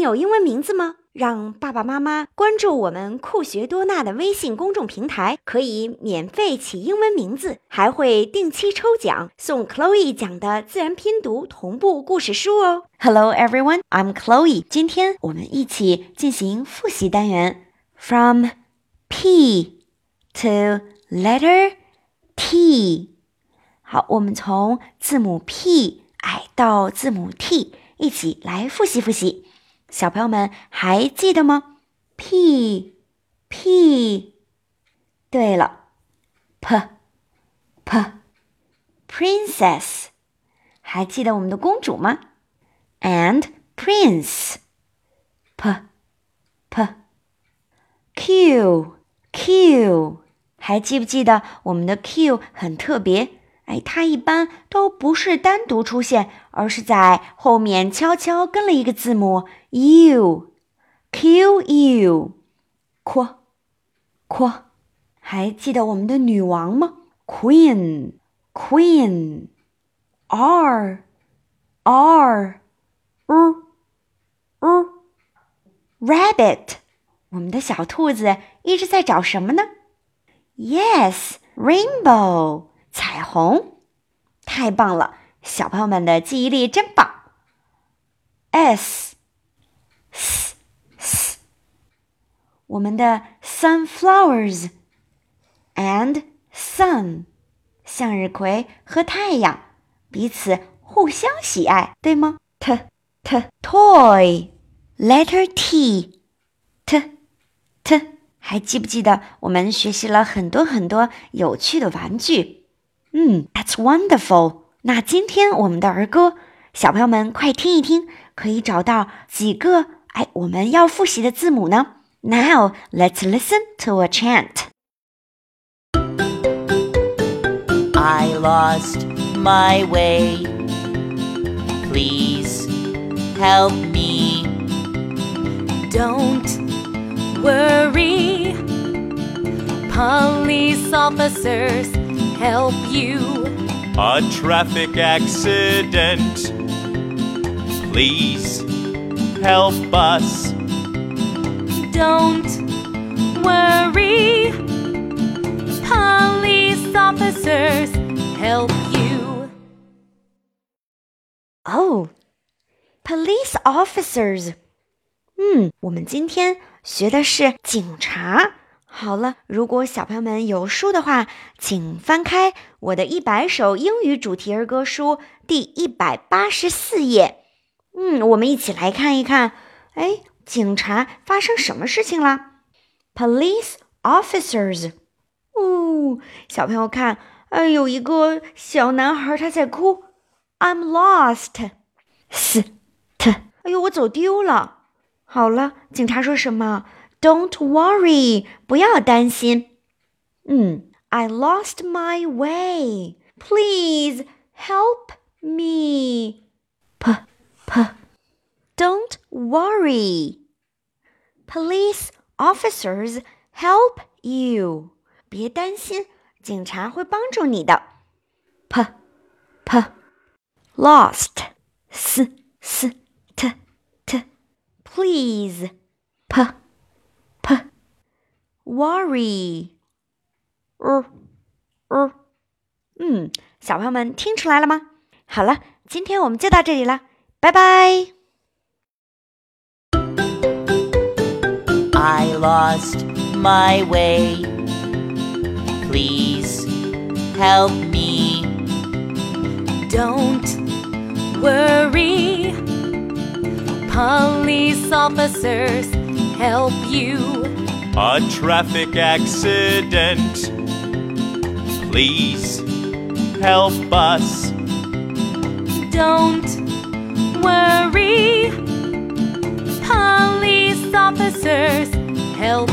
有英文名字吗？让爸爸妈妈关注我们酷学多纳的微信公众平台，可以免费起英文名字，还会定期抽奖送 Chloe 讲的自然拼读同步故事书哦。Hello everyone, I'm Chloe。今天我们一起进行复习单元，From P to Letter T。好，我们从字母 P 哎到字母 T，一起来复习复习。小朋友们还记得吗？P P，对了，P P Princess，还记得我们的公主吗？And Prince P P Q Q，还记不记得我们的 Q 很特别？哎，它一般都不是单独出现，而是在后面悄悄跟了一个字母 u，q u，括括，还记得我们的女王吗？Queen Queen，r r u u rabbit，我们的小兔子一直在找什么呢？Yes rainbow。彩虹，太棒了！小朋友们的记忆力真棒。S S S，我们的 sunflowers and sun，向日葵和太阳彼此互相喜爱，对吗？T T toy，letter T T T，还记不记得我们学习了很多很多有趣的玩具？嗯，That's wonderful。那今天我们的儿歌，小朋友们快听一听，可以找到几个哎我们要复习的字母呢？Now let's listen to a chant. I lost my way. Please help me. Don't worry, police officers help you. A traffic accident. Please help us. Don't worry. Police officers help you. Oh, police officers. 嗯，我们今天学的是警察。 好了，如果小朋友们有书的话，请翻开我的一百首英语主题儿歌书第一百八十四页。嗯，我们一起来看一看，哎，警察发生什么事情了？Police officers。哦，小朋友看，哎，有一个小男孩他在哭，I'm lost。s t，哎呦，我走丢了。好了，警察说什么 ？Don't worry，不要担心。嗯，I lost my way. Please help me. P p. Don't worry. Police officers help you. 别担心，警察会帮助你的。P p. Lost. S s t t. Please. P worry，嗯嗯嗯，小朋友们听出来了吗？好了，今天我们就到这里了，拜拜。I lost my way. Please help me. Don't worry. Police officers help you. A traffic accident. Please help us. Don't worry. Police officers help